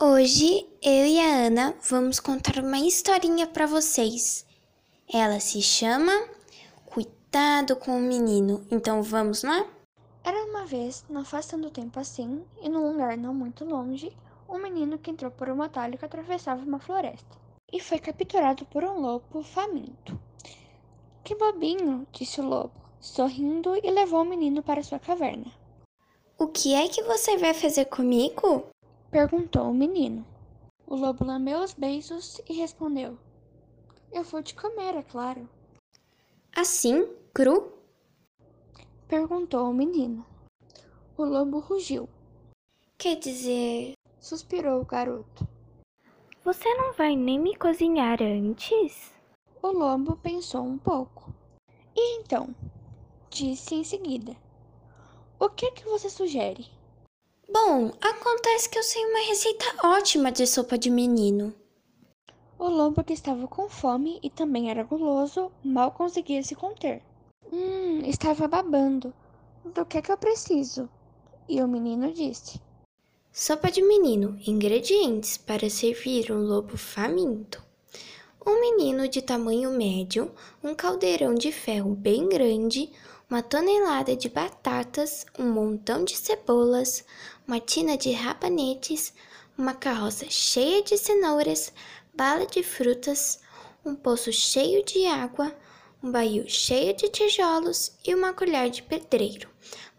Hoje eu e a Ana vamos contar uma historinha para vocês. Ela se chama Cuidado com o Menino. Então vamos lá? Era uma vez, não faz tanto tempo assim, e num lugar não muito longe, um menino que entrou por um atalho que atravessava uma floresta e foi capturado por um lobo faminto. Que bobinho, disse o lobo, sorrindo e levou o menino para sua caverna. O que é que você vai fazer comigo? Perguntou o menino. O lobo lambeu os beijos e respondeu: Eu vou te comer, é claro. Assim, cru? Perguntou o menino. O lobo rugiu. Quer dizer. Suspirou o garoto. Você não vai nem me cozinhar antes? O lobo pensou um pouco. E então? Disse em seguida. O que é que você sugere? Bom, acontece que eu sei uma receita ótima de sopa de menino. O lobo, que estava com fome e também era guloso, mal conseguia se conter. Hum, estava babando. Do que é que eu preciso? E o menino disse: Sopa de menino. Ingredientes para servir um lobo faminto. Um menino de tamanho médio, um caldeirão de ferro bem grande, uma tonelada de batatas, um montão de cebolas, uma tina de rabanetes, uma carroça cheia de cenouras, bala de frutas, um poço cheio de água, um baú cheio de tijolos e uma colher de pedreiro.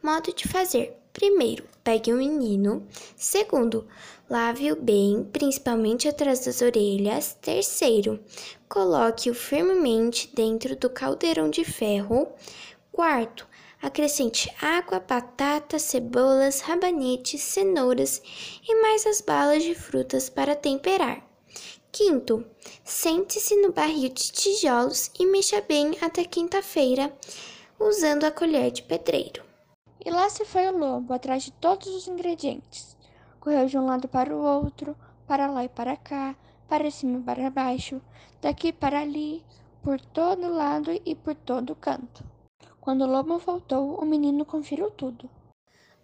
Modo de fazer: primeiro, pegue um menino. Segundo, lave-o bem, principalmente atrás das orelhas. Terceiro, coloque-o firmemente dentro do caldeirão de ferro. Quarto, acrescente água, batata, cebolas, rabanetes, cenouras e mais as balas de frutas para temperar. Quinto, sente-se no barril de tijolos e mexa bem até quinta-feira, usando a colher de pedreiro. E lá se foi o lobo atrás de todos os ingredientes. Correu de um lado para o outro, para lá e para cá, para cima e para baixo, daqui para ali, por todo lado e por todo canto. Quando o lobo voltou, o menino conferiu tudo.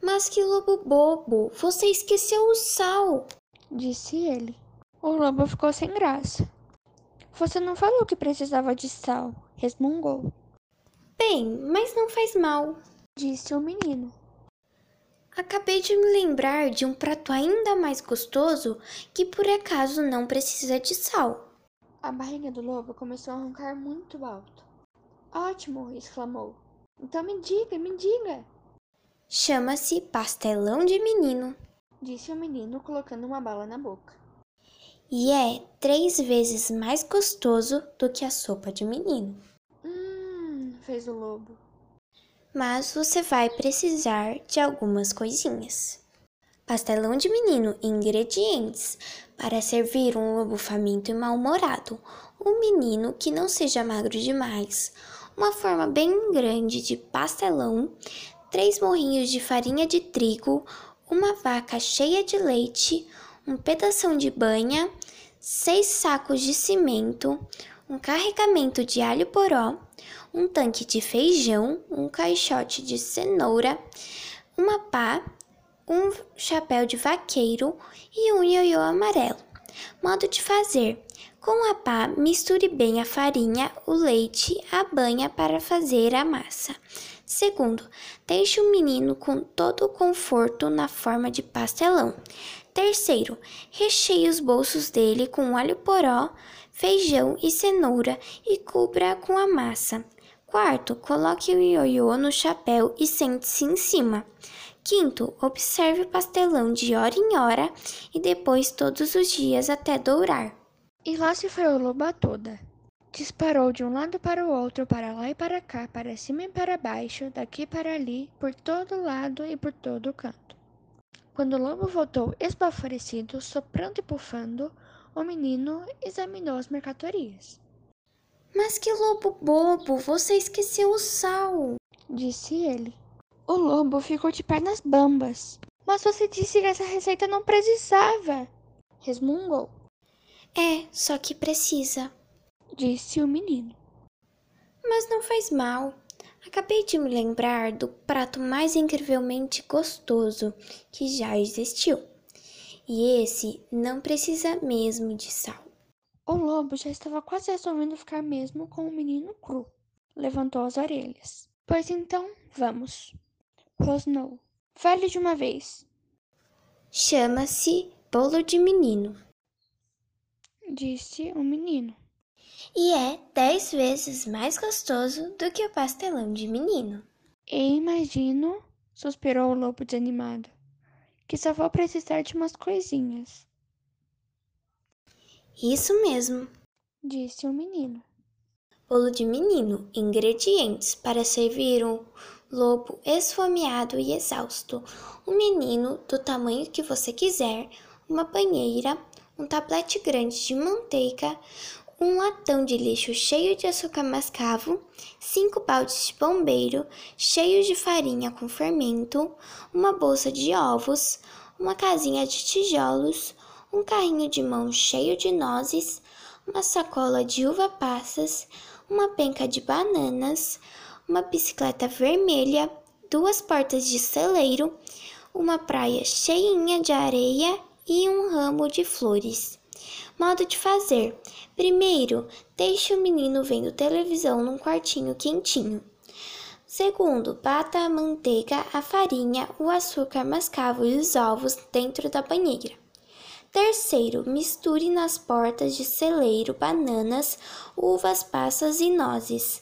Mas que lobo bobo! Você esqueceu o sal! Disse ele. O lobo ficou sem graça. Você não falou que precisava de sal, resmungou. Bem, mas não faz mal, disse o menino. Acabei de me lembrar de um prato ainda mais gostoso que por acaso não precisa de sal. A barriga do lobo começou a roncar muito alto. Ótimo! exclamou. Então me diga, me diga. Chama-se pastelão de menino, disse o menino colocando uma bala na boca. E é três vezes mais gostoso do que a sopa de menino. Hum, fez o lobo. Mas você vai precisar de algumas coisinhas. Pastelão de menino, ingredientes para servir um lobo faminto e mal-humorado. Um menino que não seja magro demais, uma forma bem grande de pastelão, três morrinhos de farinha de trigo, uma vaca cheia de leite, um pedação de banha, seis sacos de cimento, um carregamento de alho poró, um tanque de feijão, um caixote de cenoura, uma pá, um chapéu de vaqueiro e um ioiô amarelo. Modo de fazer: com a pá, misture bem a farinha, o leite, a banha para fazer a massa. Segundo, deixe o menino com todo o conforto na forma de pastelão. Terceiro, recheie os bolsos dele com alho poró, feijão e cenoura e cubra com a massa. Quarto, coloque o ioiô no chapéu e sente-se em cima. Quinto, observe o pastelão de hora em hora e depois todos os dias até dourar. E lá se foi o lobo toda. Disparou de um lado para o outro, para lá e para cá, para cima e para baixo, daqui para ali, por todo lado e por todo canto. Quando o lobo voltou esbaforecido, soprando e bufando, o menino examinou as mercadorias. Mas que lobo bobo, você esqueceu o sal, disse ele. O lobo ficou de pernas bambas. Mas você disse que essa receita não precisava, resmungou. É, só que precisa, disse o menino. Mas não faz mal. Acabei de me lembrar do prato mais incrivelmente gostoso que já existiu. E esse não precisa mesmo de sal. O lobo já estava quase resolvendo ficar mesmo com o menino cru. Levantou as orelhas. Pois então, vamos. Rosnou. Fale de uma vez. Chama-se bolo de menino. Disse o menino. E é dez vezes mais gostoso do que o pastelão de menino. E imagino, suspirou o lobo desanimado, que só vou precisar de umas coisinhas. Isso mesmo. Disse o menino. Bolo de menino. Ingredientes para servir um lobo esfomeado e exausto. Um menino do tamanho que você quiser, uma banheira, um tablete grande de manteiga, um latão de lixo cheio de açúcar mascavo, cinco baldes de bombeiro cheios de farinha com fermento, uma bolsa de ovos, uma casinha de tijolos, um carrinho de mão cheio de nozes, uma sacola de uva passas, uma penca de bananas, uma bicicleta vermelha, duas portas de celeiro, uma praia cheinha de areia e um ramo de flores. Modo de fazer: primeiro, deixe o menino vendo televisão num quartinho quentinho. Segundo, bata a manteiga, a farinha, o açúcar mascavo e os ovos dentro da banheira. Terceiro, misture nas portas de celeiro bananas, uvas passas e nozes.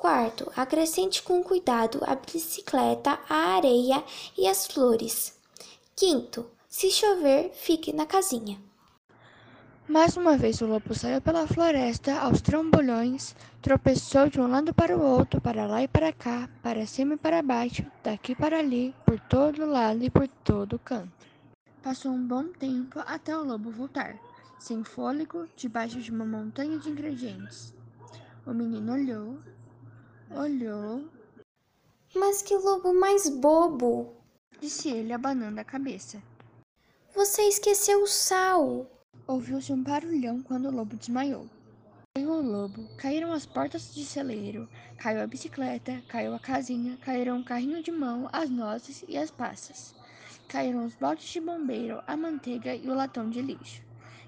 Quarto, acrescente com cuidado a bicicleta, a areia e as flores. Quinto, se chover, fique na casinha. Mais uma vez o lobo saiu pela floresta aos trambolhões, tropeçou de um lado para o outro, para lá e para cá, para cima e para baixo, daqui para ali, por todo lado e por todo canto. Passou um bom tempo até o lobo voltar, sem fôlego, debaixo de uma montanha de ingredientes. O menino olhou, olhou. Mas que lobo mais bobo! Disse ele, abanando a cabeça. Você esqueceu o sal! Ouviu-se um barulhão quando o lobo desmaiou. Caiu o lobo, caíram as portas de celeiro, caiu a bicicleta, caiu a casinha, caíram o carrinho de mão, as nozes e as passas. Caíram os baldes de bombeiro, a manteiga e o latão de lixo.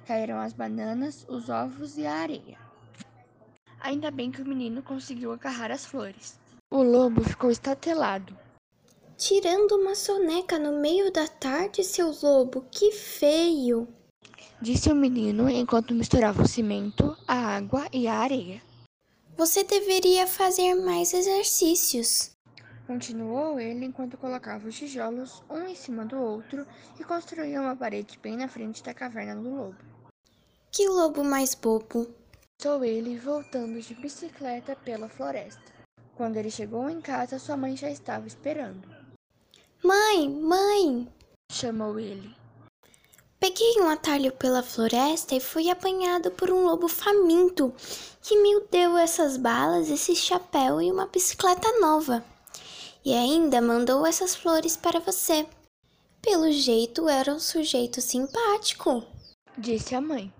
Caíram as bananas, os ovos e a areia. Ainda bem que o menino conseguiu agarrar as flores. O lobo ficou estatelado. Tirando uma soneca no meio da tarde, seu lobo, que feio! Disse o menino enquanto misturava o cimento, a água e a areia. Você deveria fazer mais exercícios. Continuou ele enquanto colocava os tijolos um em cima do outro e construía uma parede bem na frente da caverna do lobo. Que lobo mais bobo! Sou ele voltando de bicicleta pela floresta. Quando ele chegou em casa, sua mãe já estava esperando. Mãe, mãe! chamou ele. Peguei um atalho pela floresta e fui apanhado por um lobo faminto que me deu essas balas, esse chapéu e uma bicicleta nova. E ainda mandou essas flores para você. Pelo jeito era um sujeito simpático, disse a mãe.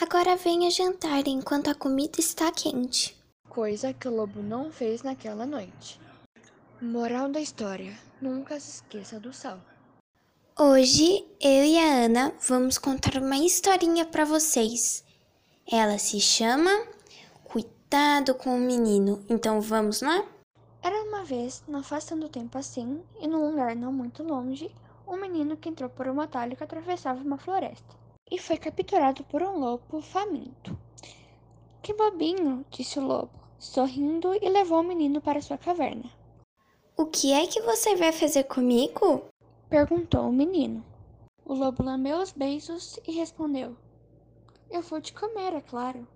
Agora venha jantar enquanto a comida está quente. Coisa que o lobo não fez naquela noite. Moral da história: nunca se esqueça do sal. Hoje eu e a Ana vamos contar uma historinha para vocês. Ela se chama Cuidado com o Menino. Então vamos lá? Era uma vez, não faz tanto tempo assim, e num lugar não muito longe, um menino que entrou por um atalho que atravessava uma floresta e foi capturado por um lobo faminto. Que bobinho, disse o lobo, sorrindo e levou o menino para sua caverna. O que é que você vai fazer comigo? perguntou o menino. O lobo lambeu os beiços e respondeu: Eu vou te comer, é claro.